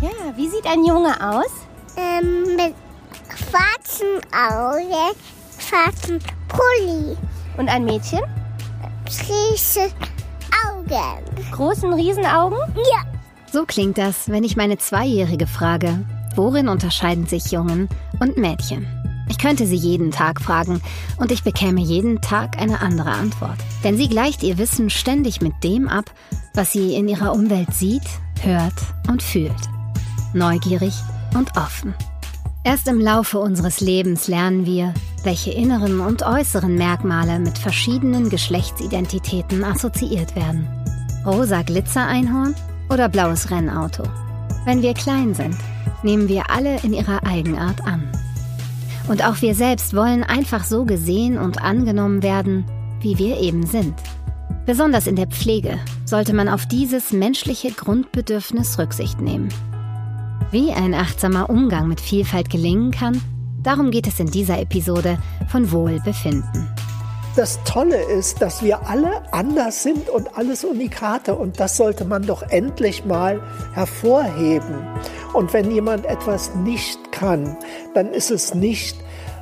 Ja, wie sieht ein Junge aus? Ähm, mit schwarzen Augen, schwarzen Pulli, Und ein Mädchen? riesen Augen. Großen Riesenaugen? Ja, So klingt das, wenn ich meine Zweijährige frage, worin unterscheiden sich Jungen und Mädchen? Ich könnte sie jeden Tag fragen und ich bekäme jeden Tag eine andere Antwort. Denn sie gleicht ihr Wissen ständig mit dem ab, was sie in ihrer Umwelt sieht, hört und fühlt. Neugierig und offen. Erst im Laufe unseres Lebens lernen wir, welche inneren und äußeren Merkmale mit verschiedenen Geschlechtsidentitäten assoziiert werden. Rosa Glitzereinhorn oder blaues Rennauto? Wenn wir klein sind, nehmen wir alle in ihrer Eigenart an. Und auch wir selbst wollen einfach so gesehen und angenommen werden, wie wir eben sind. Besonders in der Pflege sollte man auf dieses menschliche Grundbedürfnis Rücksicht nehmen. Wie ein achtsamer Umgang mit Vielfalt gelingen kann, darum geht es in dieser Episode von Wohlbefinden. Das Tolle ist, dass wir alle anders sind und alles Unikate und das sollte man doch endlich mal hervorheben. Und wenn jemand etwas nicht kann, dann ist es nicht,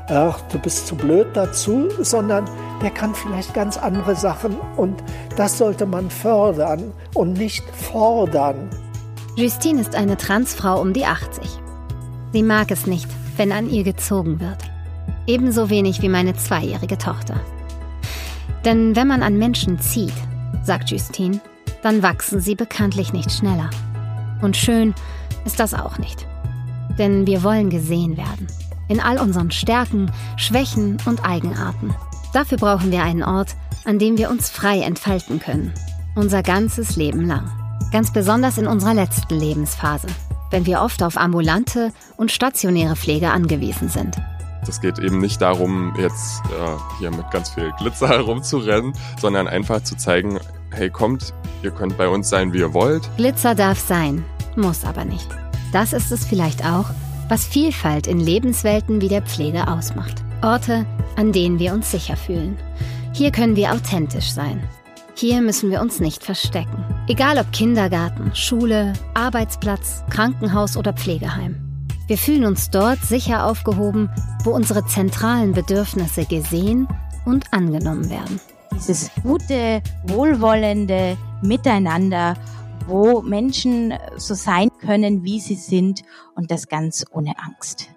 ach, du bist zu blöd dazu, sondern der kann vielleicht ganz andere Sachen und das sollte man fördern und nicht fordern. Justine ist eine Transfrau um die 80. Sie mag es nicht, wenn an ihr gezogen wird. Ebenso wenig wie meine zweijährige Tochter. Denn wenn man an Menschen zieht, sagt Justine, dann wachsen sie bekanntlich nicht schneller. Und schön ist das auch nicht. Denn wir wollen gesehen werden. In all unseren Stärken, Schwächen und Eigenarten. Dafür brauchen wir einen Ort, an dem wir uns frei entfalten können. Unser ganzes Leben lang. Ganz besonders in unserer letzten Lebensphase, wenn wir oft auf ambulante und stationäre Pflege angewiesen sind. Es geht eben nicht darum, jetzt äh, hier mit ganz viel Glitzer herumzurennen, sondern einfach zu zeigen, hey kommt, ihr könnt bei uns sein, wie ihr wollt. Glitzer darf sein, muss aber nicht. Das ist es vielleicht auch, was Vielfalt in Lebenswelten wie der Pflege ausmacht. Orte, an denen wir uns sicher fühlen. Hier können wir authentisch sein. Hier müssen wir uns nicht verstecken. Egal ob Kindergarten, Schule, Arbeitsplatz, Krankenhaus oder Pflegeheim. Wir fühlen uns dort sicher aufgehoben, wo unsere zentralen Bedürfnisse gesehen und angenommen werden. Dieses gute, wohlwollende Miteinander, wo Menschen so sein können, wie sie sind und das ganz ohne Angst.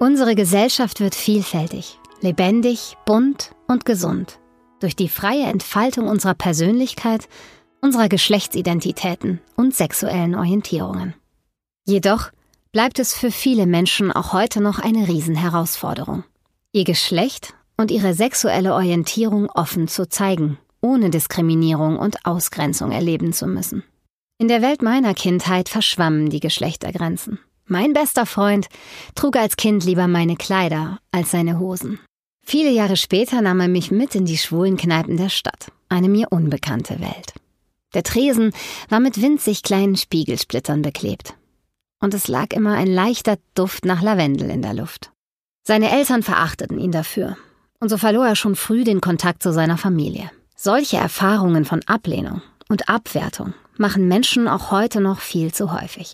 Unsere Gesellschaft wird vielfältig, lebendig, bunt und gesund. Durch die freie Entfaltung unserer Persönlichkeit, unserer Geschlechtsidentitäten und sexuellen Orientierungen. Jedoch bleibt es für viele Menschen auch heute noch eine Riesenherausforderung. Ihr Geschlecht und ihre sexuelle Orientierung offen zu zeigen, ohne Diskriminierung und Ausgrenzung erleben zu müssen. In der Welt meiner Kindheit verschwammen die Geschlechtergrenzen. Mein bester Freund trug als Kind lieber meine Kleider als seine Hosen. Viele Jahre später nahm er mich mit in die schwulen Kneipen der Stadt, eine mir unbekannte Welt. Der Tresen war mit winzig kleinen Spiegelsplittern beklebt. Und es lag immer ein leichter Duft nach Lavendel in der Luft. Seine Eltern verachteten ihn dafür. Und so verlor er schon früh den Kontakt zu seiner Familie. Solche Erfahrungen von Ablehnung und Abwertung machen Menschen auch heute noch viel zu häufig.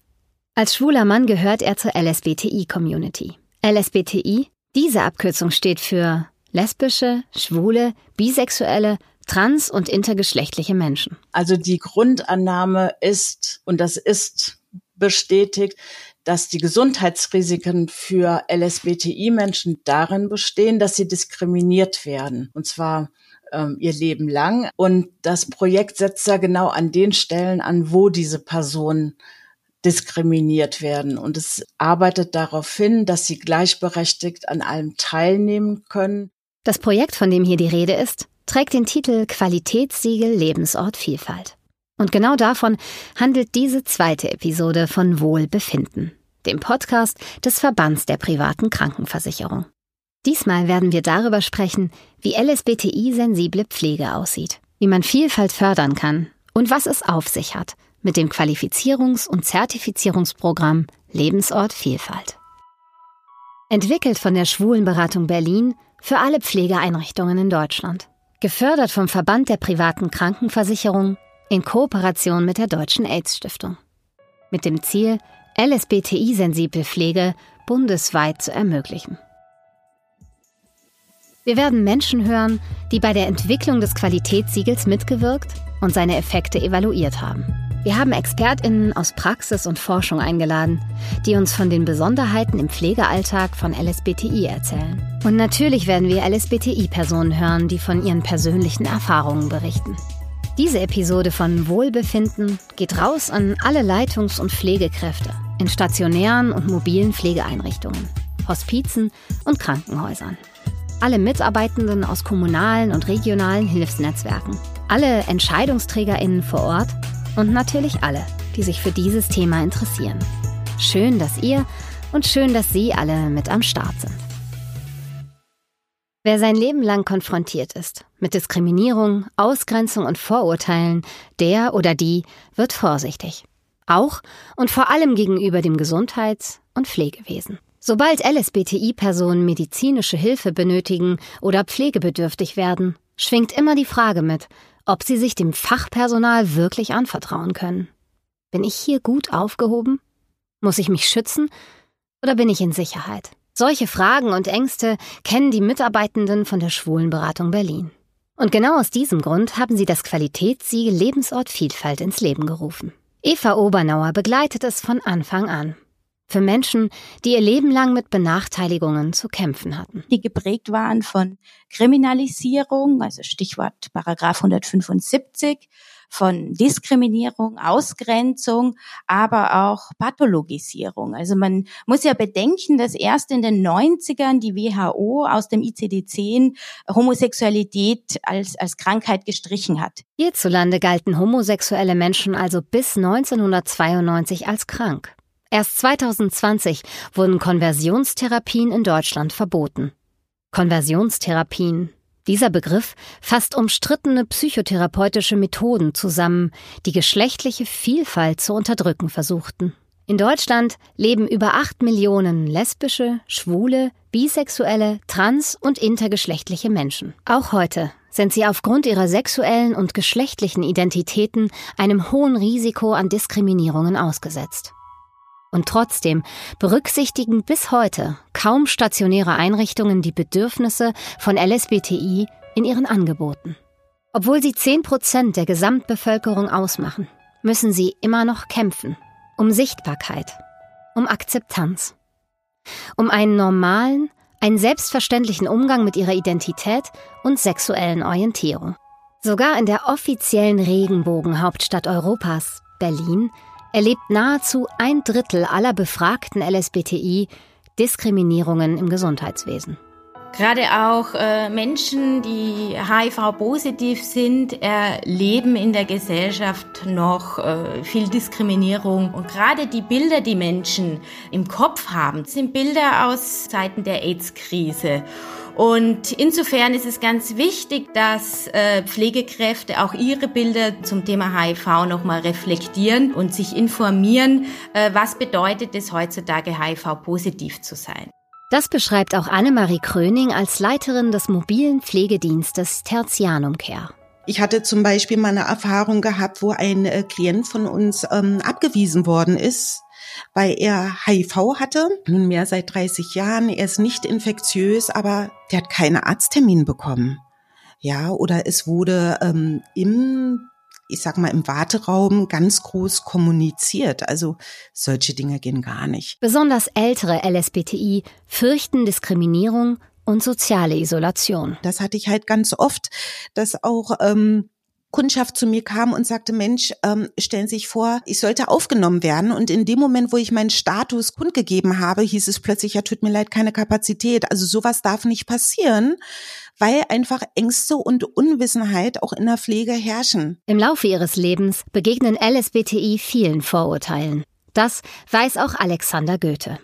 Als schwuler Mann gehört er zur LSBTI-Community. LSBTI, diese Abkürzung steht für lesbische, schwule, bisexuelle, trans- und intergeschlechtliche Menschen. Also die Grundannahme ist, und das ist bestätigt, dass die Gesundheitsrisiken für LSBTI-Menschen darin bestehen, dass sie diskriminiert werden. Und zwar ähm, ihr Leben lang. Und das Projekt setzt da genau an den Stellen an, wo diese Personen diskriminiert werden. Und es arbeitet darauf hin, dass sie gleichberechtigt an allem teilnehmen können. Das Projekt, von dem hier die Rede ist, trägt den Titel Qualitätssiegel Lebensort Vielfalt. Und genau davon handelt diese zweite Episode von Wohlbefinden, dem Podcast des Verbands der privaten Krankenversicherung. Diesmal werden wir darüber sprechen, wie LSBTI-sensible Pflege aussieht, wie man Vielfalt fördern kann und was es auf sich hat mit dem Qualifizierungs- und Zertifizierungsprogramm Lebensort Vielfalt. Entwickelt von der Schwulenberatung Berlin für alle Pflegeeinrichtungen in Deutschland. Gefördert vom Verband der privaten Krankenversicherung in Kooperation mit der Deutschen AIDS-Stiftung. Mit dem Ziel, LSBTI-sensible Pflege bundesweit zu ermöglichen. Wir werden Menschen hören, die bei der Entwicklung des Qualitätssiegels mitgewirkt und seine Effekte evaluiert haben. Wir haben Expertinnen aus Praxis und Forschung eingeladen, die uns von den Besonderheiten im Pflegealltag von LSBTI erzählen. Und natürlich werden wir LSBTI-Personen hören, die von ihren persönlichen Erfahrungen berichten. Diese Episode von Wohlbefinden geht raus an alle Leitungs- und Pflegekräfte in stationären und mobilen Pflegeeinrichtungen, Hospizen und Krankenhäusern. Alle Mitarbeitenden aus kommunalen und regionalen Hilfsnetzwerken, alle Entscheidungsträgerinnen vor Ort und natürlich alle, die sich für dieses Thema interessieren. Schön, dass ihr und schön, dass Sie alle mit am Start sind. Wer sein Leben lang konfrontiert ist mit Diskriminierung, Ausgrenzung und Vorurteilen, der oder die wird vorsichtig. Auch und vor allem gegenüber dem Gesundheits- und Pflegewesen. Sobald LSBTI-Personen medizinische Hilfe benötigen oder pflegebedürftig werden, schwingt immer die Frage mit, ob sie sich dem Fachpersonal wirklich anvertrauen können. Bin ich hier gut aufgehoben? Muss ich mich schützen oder bin ich in Sicherheit? Solche Fragen und Ängste kennen die Mitarbeitenden von der Schwulenberatung Berlin. Und genau aus diesem Grund haben sie das Qualitätssiegel Lebensort Vielfalt ins Leben gerufen. Eva Obernauer begleitet es von Anfang an. Für Menschen, die ihr Leben lang mit Benachteiligungen zu kämpfen hatten. Die geprägt waren von Kriminalisierung, also Stichwort Paragraph 175, von Diskriminierung, Ausgrenzung, aber auch Pathologisierung. Also man muss ja bedenken, dass erst in den 90ern die WHO aus dem ICD-10 Homosexualität als, als Krankheit gestrichen hat. Hierzulande galten homosexuelle Menschen also bis 1992 als krank. Erst 2020 wurden Konversionstherapien in Deutschland verboten. Konversionstherapien, dieser Begriff fasst umstrittene psychotherapeutische Methoden zusammen, die geschlechtliche Vielfalt zu unterdrücken versuchten. In Deutschland leben über acht Millionen lesbische, schwule, bisexuelle, trans- und intergeschlechtliche Menschen. Auch heute sind sie aufgrund ihrer sexuellen und geschlechtlichen Identitäten einem hohen Risiko an Diskriminierungen ausgesetzt. Und trotzdem berücksichtigen bis heute kaum stationäre Einrichtungen die Bedürfnisse von LSBTI in ihren Angeboten. Obwohl sie 10 Prozent der Gesamtbevölkerung ausmachen, müssen sie immer noch kämpfen. Um Sichtbarkeit, um Akzeptanz, um einen normalen, einen selbstverständlichen Umgang mit ihrer Identität und sexuellen Orientierung. Sogar in der offiziellen Regenbogenhauptstadt Europas, Berlin, erlebt nahezu ein Drittel aller befragten LSBTI Diskriminierungen im Gesundheitswesen. Gerade auch äh, Menschen, die HIV-positiv sind, erleben in der Gesellschaft noch äh, viel Diskriminierung. Und gerade die Bilder, die Menschen im Kopf haben, sind Bilder aus Zeiten der AIDS-Krise. Und insofern ist es ganz wichtig, dass äh, Pflegekräfte auch ihre Bilder zum Thema HIV nochmal reflektieren und sich informieren, äh, was bedeutet es heutzutage HIV-positiv zu sein. Das beschreibt auch Annemarie Kröning als Leiterin des mobilen Pflegedienstes Tertianum Care. Ich hatte zum Beispiel mal eine Erfahrung gehabt, wo ein äh, Klient von uns ähm, abgewiesen worden ist, weil er HIV hatte, nunmehr seit 30 Jahren. Er ist nicht infektiös, aber der hat keinen Arzttermin bekommen. Ja, oder es wurde ähm, im ich sag mal, im Warteraum ganz groß kommuniziert. Also solche Dinge gehen gar nicht. Besonders ältere LSBTI fürchten Diskriminierung und soziale Isolation. Das hatte ich halt ganz oft, dass auch ähm, Kundschaft zu mir kam und sagte, Mensch, ähm, stellen Sie sich vor, ich sollte aufgenommen werden. Und in dem Moment, wo ich meinen Status kundgegeben habe, hieß es plötzlich, ja, tut mir leid, keine Kapazität. Also sowas darf nicht passieren, weil einfach Ängste und Unwissenheit auch in der Pflege herrschen. Im Laufe ihres Lebens begegnen LSBTI vielen Vorurteilen. Das weiß auch Alexander Goethe.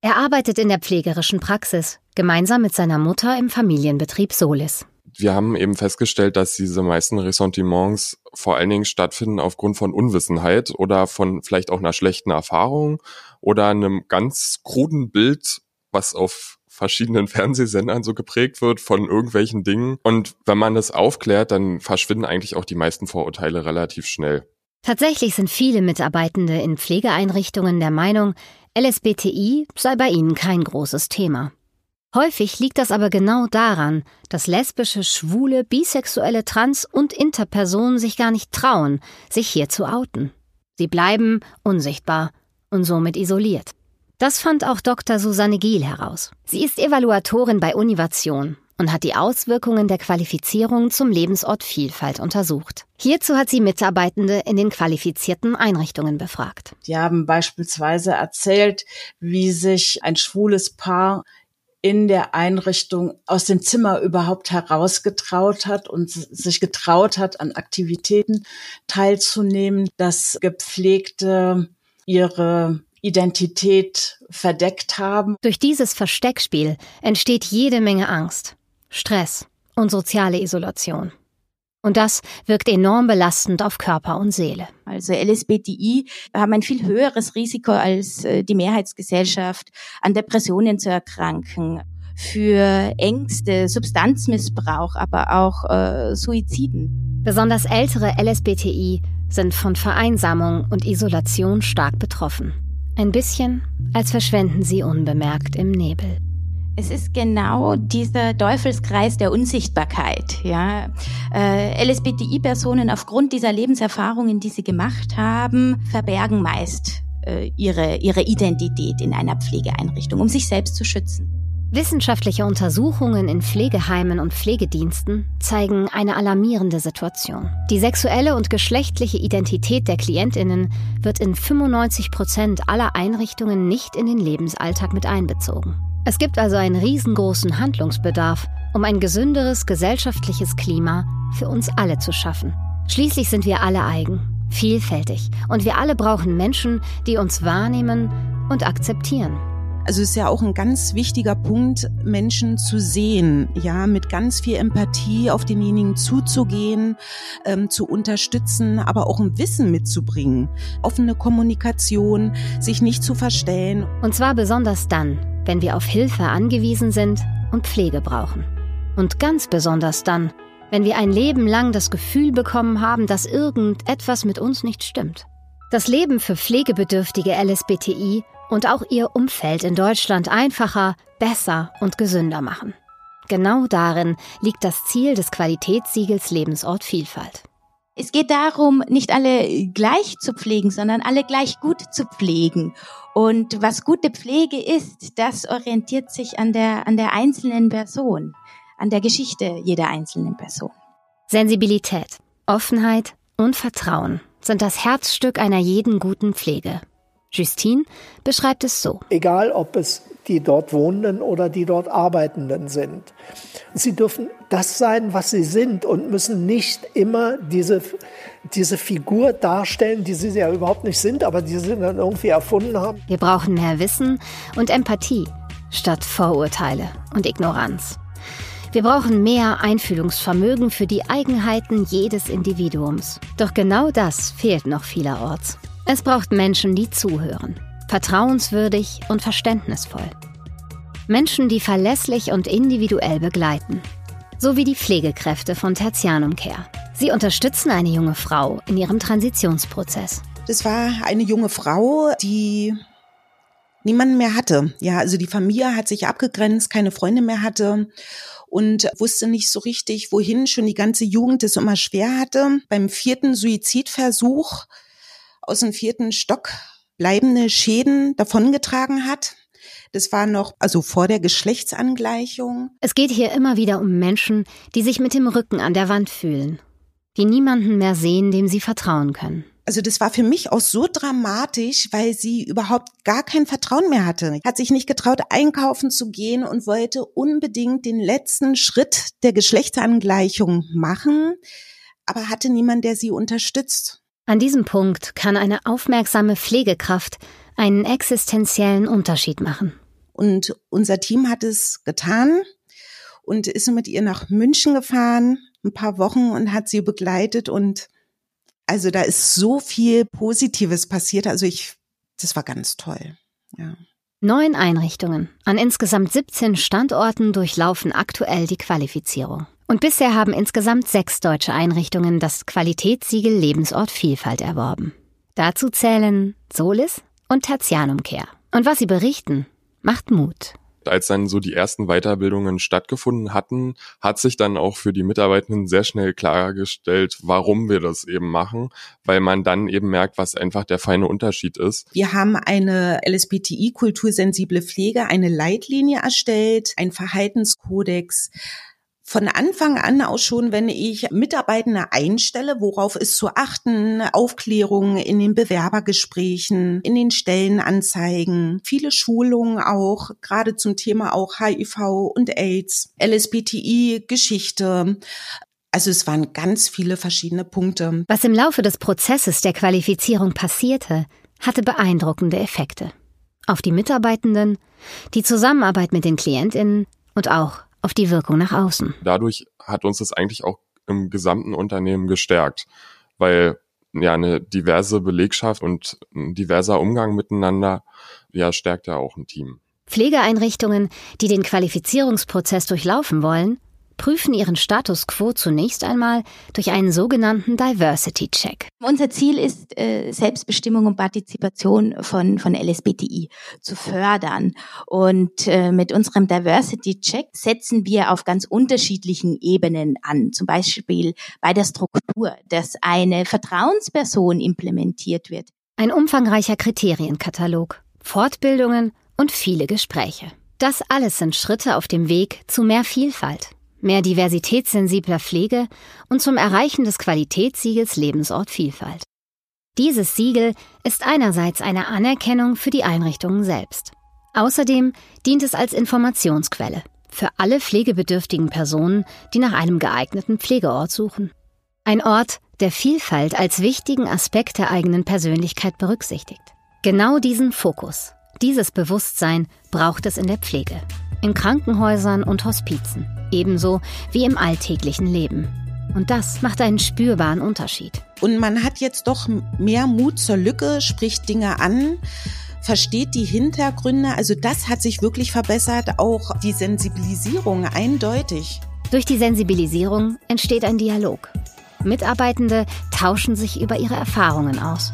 Er arbeitet in der pflegerischen Praxis, gemeinsam mit seiner Mutter im Familienbetrieb Solis wir haben eben festgestellt, dass diese meisten Ressentiments vor allen Dingen stattfinden aufgrund von Unwissenheit oder von vielleicht auch einer schlechten Erfahrung oder einem ganz kruden Bild, was auf verschiedenen Fernsehsendern so geprägt wird von irgendwelchen Dingen. Und wenn man das aufklärt, dann verschwinden eigentlich auch die meisten Vorurteile relativ schnell. Tatsächlich sind viele Mitarbeitende in Pflegeeinrichtungen der Meinung, LSBTI sei bei ihnen kein großes Thema. Häufig liegt das aber genau daran, dass lesbische, schwule, bisexuelle, trans- und Interpersonen sich gar nicht trauen, sich hier zu outen. Sie bleiben unsichtbar und somit isoliert. Das fand auch Dr. Susanne Giel heraus. Sie ist Evaluatorin bei Univation und hat die Auswirkungen der Qualifizierung zum Lebensort Vielfalt untersucht. Hierzu hat sie Mitarbeitende in den qualifizierten Einrichtungen befragt. Die haben beispielsweise erzählt, wie sich ein schwules Paar in der Einrichtung aus dem Zimmer überhaupt herausgetraut hat und sich getraut hat, an Aktivitäten teilzunehmen, dass Gepflegte ihre Identität verdeckt haben. Durch dieses Versteckspiel entsteht jede Menge Angst. Stress und soziale Isolation. Und das wirkt enorm belastend auf Körper und Seele. Also LSBTI haben ein viel höheres Risiko als äh, die Mehrheitsgesellschaft, an Depressionen zu erkranken, für Ängste, Substanzmissbrauch, aber auch äh, Suiziden. Besonders ältere LSBTI sind von Vereinsamung und Isolation stark betroffen. Ein bisschen, als verschwenden sie unbemerkt im Nebel. Es ist genau dieser Teufelskreis der Unsichtbarkeit. Ja. Äh, LSBTI-Personen aufgrund dieser Lebenserfahrungen, die sie gemacht haben, verbergen meist äh, ihre, ihre Identität in einer Pflegeeinrichtung, um sich selbst zu schützen. Wissenschaftliche Untersuchungen in Pflegeheimen und Pflegediensten zeigen eine alarmierende Situation. Die sexuelle und geschlechtliche Identität der Klientinnen wird in 95 Prozent aller Einrichtungen nicht in den Lebensalltag mit einbezogen. Es gibt also einen riesengroßen Handlungsbedarf, um ein gesünderes gesellschaftliches Klima für uns alle zu schaffen. Schließlich sind wir alle eigen, vielfältig und wir alle brauchen Menschen, die uns wahrnehmen und akzeptieren. Also es ist ja auch ein ganz wichtiger Punkt, Menschen zu sehen, ja, mit ganz viel Empathie auf denjenigen zuzugehen, ähm, zu unterstützen, aber auch ein Wissen mitzubringen, offene Kommunikation, sich nicht zu verstellen. Und zwar besonders dann, wenn wir auf Hilfe angewiesen sind und Pflege brauchen. Und ganz besonders dann, wenn wir ein Leben lang das Gefühl bekommen haben, dass irgendetwas mit uns nicht stimmt. Das Leben für pflegebedürftige LSBTI und auch ihr Umfeld in Deutschland einfacher, besser und gesünder machen. Genau darin liegt das Ziel des Qualitätssiegels Lebensort Vielfalt. Es geht darum, nicht alle gleich zu pflegen, sondern alle gleich gut zu pflegen. Und was gute Pflege ist, das orientiert sich an der, an der einzelnen Person, an der Geschichte jeder einzelnen Person. Sensibilität, Offenheit und Vertrauen sind das Herzstück einer jeden guten Pflege. Justine beschreibt es so. Egal, ob es die dort Wohnenden oder die dort Arbeitenden sind. Sie dürfen das sein, was sie sind und müssen nicht immer diese, diese Figur darstellen, die sie ja überhaupt nicht sind, aber die sie dann irgendwie erfunden haben. Wir brauchen mehr Wissen und Empathie statt Vorurteile und Ignoranz. Wir brauchen mehr Einfühlungsvermögen für die Eigenheiten jedes Individuums. Doch genau das fehlt noch vielerorts. Es braucht Menschen, die zuhören, vertrauenswürdig und verständnisvoll. Menschen, die verlässlich und individuell begleiten. So wie die Pflegekräfte von Tertianum Care. Sie unterstützen eine junge Frau in ihrem Transitionsprozess. Das war eine junge Frau, die niemanden mehr hatte. Ja, also die Familie hat sich abgegrenzt, keine Freunde mehr hatte und wusste nicht so richtig, wohin. Schon die ganze Jugend es immer schwer hatte. Beim vierten Suizidversuch aus dem vierten Stock bleibende Schäden davongetragen hat. Das war noch, also vor der Geschlechtsangleichung. Es geht hier immer wieder um Menschen, die sich mit dem Rücken an der Wand fühlen, die niemanden mehr sehen, dem sie vertrauen können. Also das war für mich auch so dramatisch, weil sie überhaupt gar kein Vertrauen mehr hatte. Hat sich nicht getraut, einkaufen zu gehen und wollte unbedingt den letzten Schritt der Geschlechtsangleichung machen, aber hatte niemand, der sie unterstützt. An diesem Punkt kann eine aufmerksame Pflegekraft einen existenziellen Unterschied machen. Und unser Team hat es getan und ist mit ihr nach München gefahren, ein paar Wochen und hat sie begleitet und also da ist so viel Positives passiert. Also ich, das war ganz toll. Ja. Neun Einrichtungen an insgesamt 17 Standorten durchlaufen aktuell die Qualifizierung. Und bisher haben insgesamt sechs deutsche Einrichtungen das Qualitätssiegel Lebensort Vielfalt erworben. Dazu zählen Solis und Tertianumkehr. Und was sie berichten, macht Mut als dann so die ersten Weiterbildungen stattgefunden hatten, hat sich dann auch für die Mitarbeitenden sehr schnell klargestellt, warum wir das eben machen, weil man dann eben merkt, was einfach der feine Unterschied ist. Wir haben eine LSBTI-kultursensible Pflege, eine Leitlinie erstellt, ein Verhaltenskodex, von Anfang an auch schon, wenn ich Mitarbeitende einstelle, worauf ist zu achten, Aufklärung in den Bewerbergesprächen, in den Stellenanzeigen, viele Schulungen auch, gerade zum Thema auch HIV und AIDS, LSBTI, Geschichte, also es waren ganz viele verschiedene Punkte. Was im Laufe des Prozesses der Qualifizierung passierte, hatte beeindruckende Effekte. Auf die Mitarbeitenden, die Zusammenarbeit mit den Klientinnen und auch auf die Wirkung nach außen. Dadurch hat uns das eigentlich auch im gesamten Unternehmen gestärkt, weil ja eine diverse Belegschaft und ein diverser Umgang miteinander ja stärkt ja auch ein Team. Pflegeeinrichtungen, die den Qualifizierungsprozess durchlaufen wollen, prüfen ihren Status quo zunächst einmal durch einen sogenannten Diversity Check. Unser Ziel ist, äh, Selbstbestimmung und Partizipation von, von LSBTI zu fördern. Und äh, mit unserem Diversity Check setzen wir auf ganz unterschiedlichen Ebenen an. Zum Beispiel bei der Struktur, dass eine Vertrauensperson implementiert wird. Ein umfangreicher Kriterienkatalog, Fortbildungen und viele Gespräche. Das alles sind Schritte auf dem Weg zu mehr Vielfalt mehr diversitätssensibler Pflege und zum Erreichen des Qualitätssiegels Lebensort Vielfalt. Dieses Siegel ist einerseits eine Anerkennung für die Einrichtungen selbst. Außerdem dient es als Informationsquelle für alle pflegebedürftigen Personen, die nach einem geeigneten Pflegeort suchen. Ein Ort, der Vielfalt als wichtigen Aspekt der eigenen Persönlichkeit berücksichtigt. Genau diesen Fokus, dieses Bewusstsein braucht es in der Pflege, in Krankenhäusern und Hospizen ebenso wie im alltäglichen Leben. Und das macht einen spürbaren Unterschied. Und man hat jetzt doch mehr Mut zur Lücke, spricht Dinge an, versteht die Hintergründe. Also das hat sich wirklich verbessert, auch die Sensibilisierung eindeutig. Durch die Sensibilisierung entsteht ein Dialog. Mitarbeitende tauschen sich über ihre Erfahrungen aus.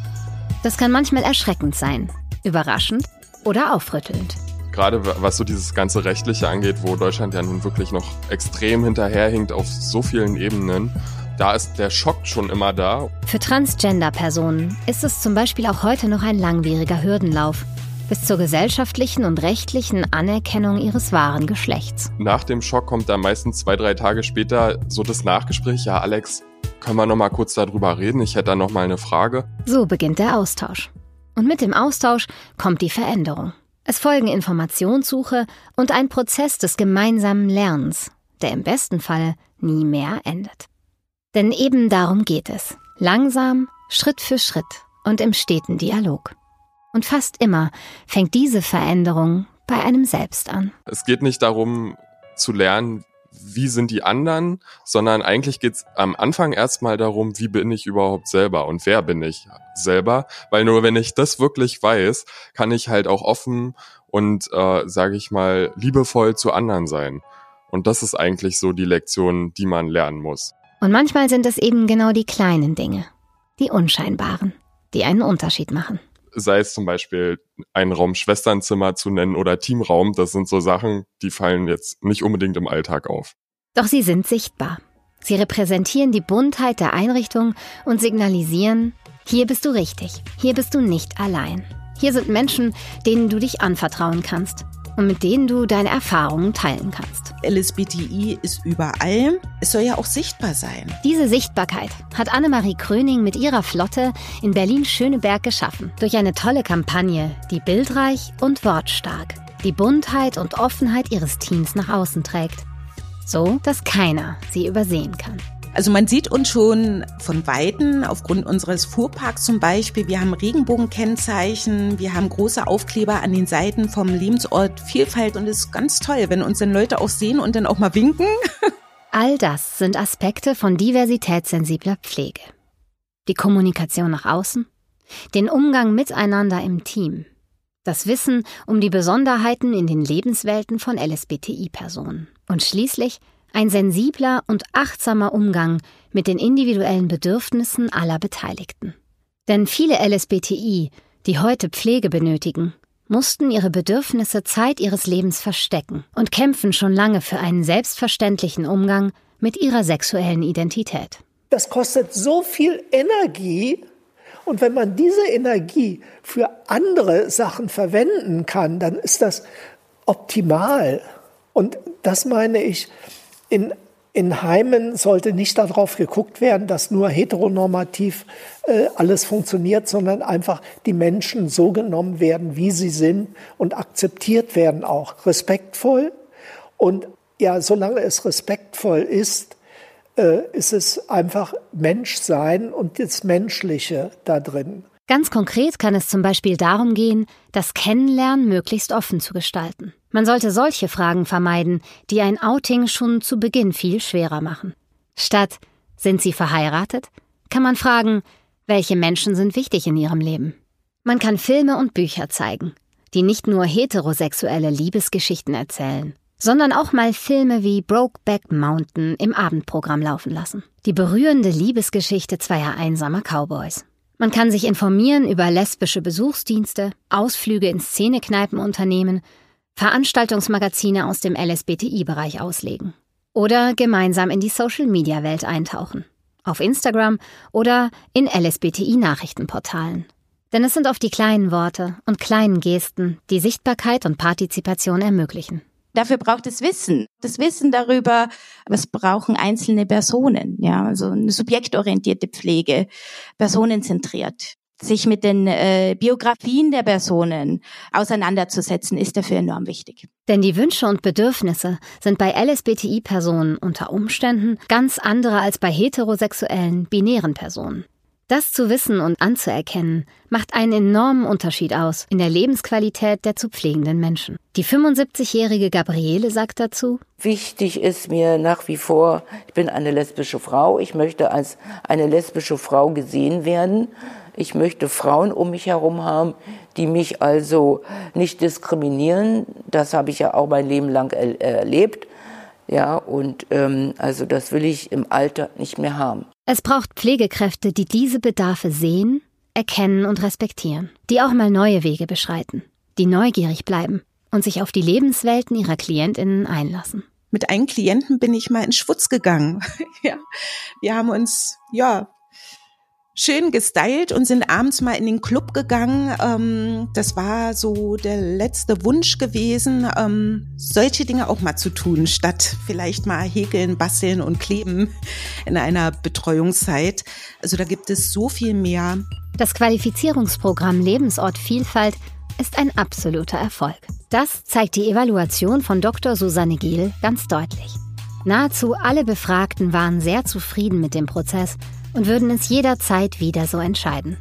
Das kann manchmal erschreckend sein, überraschend oder aufrüttelnd gerade was so dieses ganze Rechtliche angeht, wo Deutschland ja nun wirklich noch extrem hinterherhinkt auf so vielen Ebenen, da ist der Schock schon immer da. Für Transgender-Personen ist es zum Beispiel auch heute noch ein langwieriger Hürdenlauf bis zur gesellschaftlichen und rechtlichen Anerkennung ihres wahren Geschlechts. Nach dem Schock kommt da meistens zwei, drei Tage später so das Nachgespräch. Ja, Alex, können wir noch mal kurz darüber reden? Ich hätte da noch mal eine Frage. So beginnt der Austausch. Und mit dem Austausch kommt die Veränderung. Es folgen Informationssuche und ein Prozess des gemeinsamen Lernens, der im besten Fall nie mehr endet. Denn eben darum geht es. Langsam, Schritt für Schritt und im steten Dialog. Und fast immer fängt diese Veränderung bei einem selbst an. Es geht nicht darum zu lernen, wie sind die anderen, sondern eigentlich geht's am Anfang erstmal darum, wie bin ich überhaupt selber und wer bin ich selber, weil nur wenn ich das wirklich weiß, kann ich halt auch offen und, äh, sage ich mal, liebevoll zu anderen sein. Und das ist eigentlich so die Lektion, die man lernen muss. Und manchmal sind es eben genau die kleinen Dinge, die unscheinbaren, die einen Unterschied machen sei es zum Beispiel einen Raum Schwesternzimmer zu nennen oder Teamraum, das sind so Sachen, die fallen jetzt nicht unbedingt im Alltag auf. Doch sie sind sichtbar. Sie repräsentieren die Buntheit der Einrichtung und signalisieren, hier bist du richtig, hier bist du nicht allein. Hier sind Menschen, denen du dich anvertrauen kannst und mit denen du deine Erfahrungen teilen kannst. LSBTI ist überall. Es soll ja auch sichtbar sein. Diese Sichtbarkeit hat Annemarie Kröning mit ihrer Flotte in Berlin-Schöneberg geschaffen. Durch eine tolle Kampagne, die bildreich und wortstark die Buntheit und Offenheit ihres Teams nach außen trägt. So, dass keiner sie übersehen kann. Also man sieht uns schon von Weitem aufgrund unseres Fuhrparks zum Beispiel. Wir haben Regenbogenkennzeichen, wir haben große Aufkleber an den Seiten vom Lebensort Vielfalt und es ist ganz toll, wenn uns dann Leute auch sehen und dann auch mal winken. All das sind Aspekte von diversitätssensibler Pflege. Die Kommunikation nach außen, den Umgang miteinander im Team, das Wissen um die Besonderheiten in den Lebenswelten von LSBTI-Personen und schließlich Ein sensibler und achtsamer Umgang mit den individuellen Bedürfnissen aller Beteiligten. Denn viele LSBTI, die heute Pflege benötigen, mussten ihre Bedürfnisse Zeit ihres Lebens verstecken und kämpfen schon lange für einen selbstverständlichen Umgang mit ihrer sexuellen Identität. Das kostet so viel Energie. Und wenn man diese Energie für andere Sachen verwenden kann, dann ist das optimal. Und das meine ich, in, in Heimen sollte nicht darauf geguckt werden, dass nur heteronormativ äh, alles funktioniert, sondern einfach die Menschen so genommen werden, wie sie sind und akzeptiert werden auch respektvoll. Und ja, solange es respektvoll ist, äh, ist es einfach Menschsein und das Menschliche da drin. Ganz konkret kann es zum Beispiel darum gehen, das Kennenlernen möglichst offen zu gestalten. Man sollte solche Fragen vermeiden, die ein Outing schon zu Beginn viel schwerer machen. Statt sind Sie verheiratet? kann man fragen, welche Menschen sind wichtig in Ihrem Leben? Man kann Filme und Bücher zeigen, die nicht nur heterosexuelle Liebesgeschichten erzählen, sondern auch mal Filme wie Brokeback Mountain im Abendprogramm laufen lassen. Die berührende Liebesgeschichte zweier einsamer Cowboys. Man kann sich informieren über lesbische Besuchsdienste, Ausflüge in Szenekneipen unternehmen, Veranstaltungsmagazine aus dem LSBTI-Bereich auslegen. Oder gemeinsam in die Social-Media-Welt eintauchen. Auf Instagram oder in LSBTI-Nachrichtenportalen. Denn es sind oft die kleinen Worte und kleinen Gesten, die Sichtbarkeit und Partizipation ermöglichen. Dafür braucht es Wissen. Das Wissen darüber, was brauchen einzelne Personen. Ja, also eine subjektorientierte Pflege, personenzentriert. Sich mit den äh, Biografien der Personen auseinanderzusetzen, ist dafür enorm wichtig. Denn die Wünsche und Bedürfnisse sind bei LSBTI-Personen unter Umständen ganz andere als bei heterosexuellen, binären Personen. Das zu wissen und anzuerkennen, macht einen enormen Unterschied aus in der Lebensqualität der zu pflegenden Menschen. Die 75-jährige Gabriele sagt dazu, Wichtig ist mir nach wie vor, ich bin eine lesbische Frau, ich möchte als eine lesbische Frau gesehen werden. Ich möchte Frauen um mich herum haben, die mich also nicht diskriminieren. Das habe ich ja auch mein Leben lang er erlebt. Ja, und ähm, also das will ich im Alter nicht mehr haben. Es braucht Pflegekräfte, die diese Bedarfe sehen, erkennen und respektieren, die auch mal neue Wege beschreiten, die neugierig bleiben und sich auf die Lebenswelten ihrer Klientinnen einlassen. Mit einem Klienten bin ich mal in Schwutz gegangen. ja, wir haben uns ja schön gestylt und sind abends mal in den Club gegangen. Ähm, das war so der letzte Wunsch gewesen, ähm, solche Dinge auch mal zu tun, statt vielleicht mal häkeln, basteln und kleben in einer Betreuungszeit. Also da gibt es so viel mehr. Das Qualifizierungsprogramm Lebensort Vielfalt ist ein absoluter Erfolg. Das zeigt die Evaluation von Dr. Susanne Giel ganz deutlich. Nahezu alle Befragten waren sehr zufrieden mit dem Prozess und würden es jederzeit wieder so entscheiden.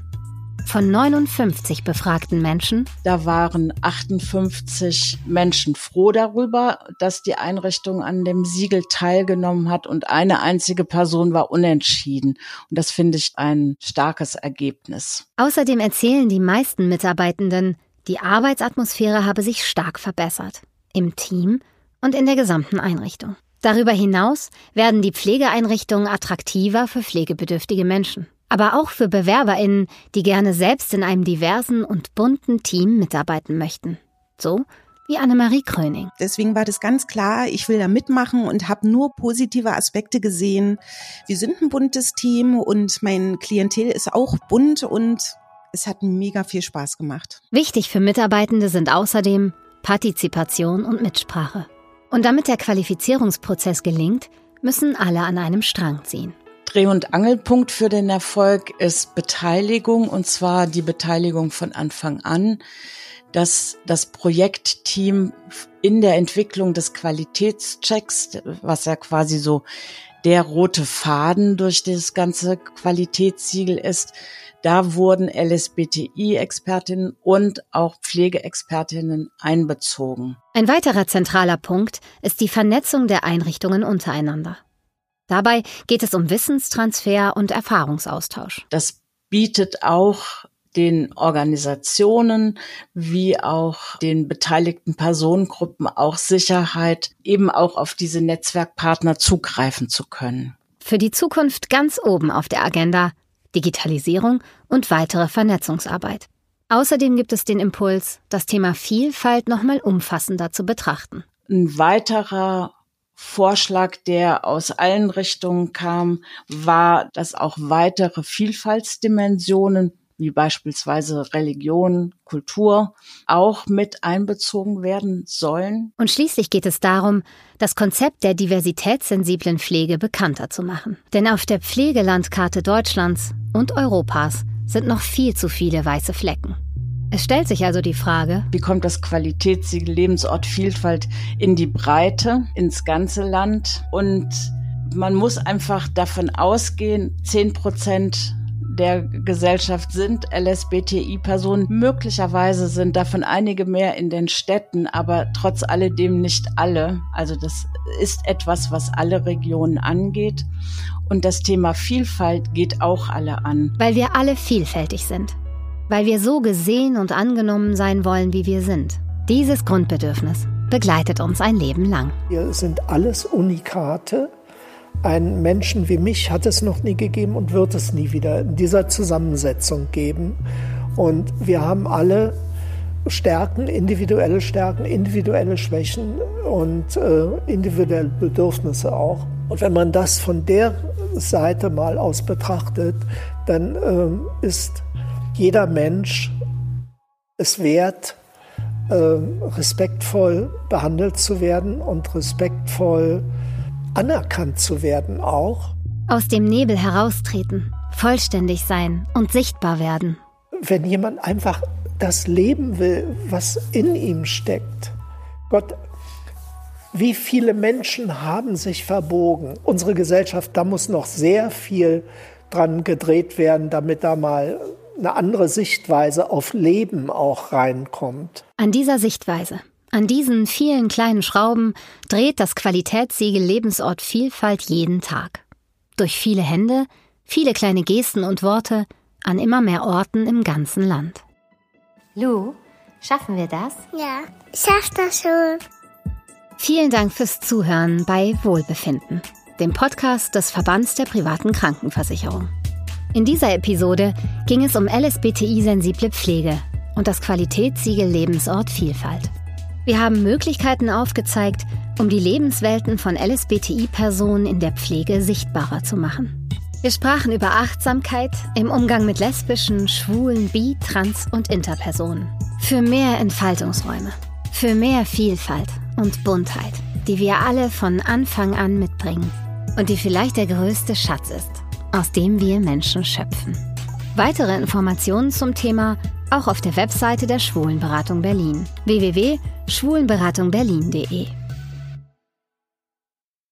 Von 59 befragten Menschen, da waren 58 Menschen froh darüber, dass die Einrichtung an dem Siegel teilgenommen hat und eine einzige Person war unentschieden. Und das finde ich ein starkes Ergebnis. Außerdem erzählen die meisten Mitarbeitenden, die Arbeitsatmosphäre habe sich stark verbessert. Im Team und in der gesamten Einrichtung. Darüber hinaus werden die Pflegeeinrichtungen attraktiver für pflegebedürftige Menschen, aber auch für Bewerberinnen, die gerne selbst in einem diversen und bunten Team mitarbeiten möchten. So wie Annemarie Kröning. Deswegen war das ganz klar, ich will da mitmachen und habe nur positive Aspekte gesehen. Wir sind ein buntes Team und mein Klientel ist auch bunt und es hat mega viel Spaß gemacht. Wichtig für Mitarbeitende sind außerdem Partizipation und Mitsprache. Und damit der Qualifizierungsprozess gelingt, müssen alle an einem Strang ziehen. Dreh- und Angelpunkt für den Erfolg ist Beteiligung, und zwar die Beteiligung von Anfang an, dass das Projektteam in der Entwicklung des Qualitätschecks, was ja quasi so der rote Faden durch das ganze Qualitätssiegel ist, da wurden LSBTI-Expertinnen und auch Pflegeexpertinnen einbezogen. Ein weiterer zentraler Punkt ist die Vernetzung der Einrichtungen untereinander. Dabei geht es um Wissenstransfer und Erfahrungsaustausch. Das bietet auch den Organisationen wie auch den beteiligten Personengruppen auch Sicherheit, eben auch auf diese Netzwerkpartner zugreifen zu können. Für die Zukunft ganz oben auf der Agenda Digitalisierung und weitere Vernetzungsarbeit. Außerdem gibt es den Impuls, das Thema Vielfalt nochmal umfassender zu betrachten. Ein weiterer Vorschlag, der aus allen Richtungen kam, war, dass auch weitere Vielfaltsdimensionen wie beispielsweise Religion, Kultur, auch mit einbezogen werden sollen. Und schließlich geht es darum, das Konzept der diversitätssensiblen Pflege bekannter zu machen. Denn auf der Pflegelandkarte Deutschlands und Europas sind noch viel zu viele weiße Flecken. Es stellt sich also die Frage, wie kommt das Qualitätssiegel Lebensort Vielfalt in die Breite, ins ganze Land? Und man muss einfach davon ausgehen, 10 Prozent der Gesellschaft sind LSBTI-Personen. Möglicherweise sind davon einige mehr in den Städten, aber trotz alledem nicht alle. Also das ist etwas, was alle Regionen angeht. Und das Thema Vielfalt geht auch alle an. Weil wir alle vielfältig sind weil wir so gesehen und angenommen sein wollen, wie wir sind. Dieses Grundbedürfnis begleitet uns ein Leben lang. Wir sind alles Unikate. Einen Menschen wie mich hat es noch nie gegeben und wird es nie wieder in dieser Zusammensetzung geben. Und wir haben alle Stärken, individuelle Stärken, individuelle Schwächen und äh, individuelle Bedürfnisse auch. Und wenn man das von der Seite mal aus betrachtet, dann äh, ist jeder Mensch es wert, äh, respektvoll behandelt zu werden und respektvoll anerkannt zu werden auch. Aus dem Nebel heraustreten, vollständig sein und sichtbar werden. Wenn jemand einfach das leben will, was in ihm steckt. Gott, wie viele Menschen haben sich verbogen? Unsere Gesellschaft, da muss noch sehr viel dran gedreht werden, damit da mal eine andere Sichtweise auf Leben auch reinkommt. An dieser Sichtweise, an diesen vielen kleinen Schrauben dreht das Qualitätssiegel Lebensort Vielfalt jeden Tag. Durch viele Hände, viele kleine Gesten und Worte an immer mehr Orten im ganzen Land. Lu, schaffen wir das? Ja, ich schaff das schon. Vielen Dank fürs Zuhören bei Wohlbefinden, dem Podcast des Verbands der privaten Krankenversicherung. In dieser Episode ging es um LSBTI-sensible Pflege und das Qualitätssiegel Lebensort Vielfalt. Wir haben Möglichkeiten aufgezeigt, um die Lebenswelten von LSBTI-Personen in der Pflege sichtbarer zu machen. Wir sprachen über Achtsamkeit im Umgang mit lesbischen, schwulen, bi-, trans- und interpersonen. Für mehr Entfaltungsräume, für mehr Vielfalt und Buntheit, die wir alle von Anfang an mitbringen und die vielleicht der größte Schatz ist aus dem wir Menschen schöpfen. Weitere Informationen zum Thema auch auf der Webseite der Schwulenberatung Berlin www.schwulenberatungberlin.de.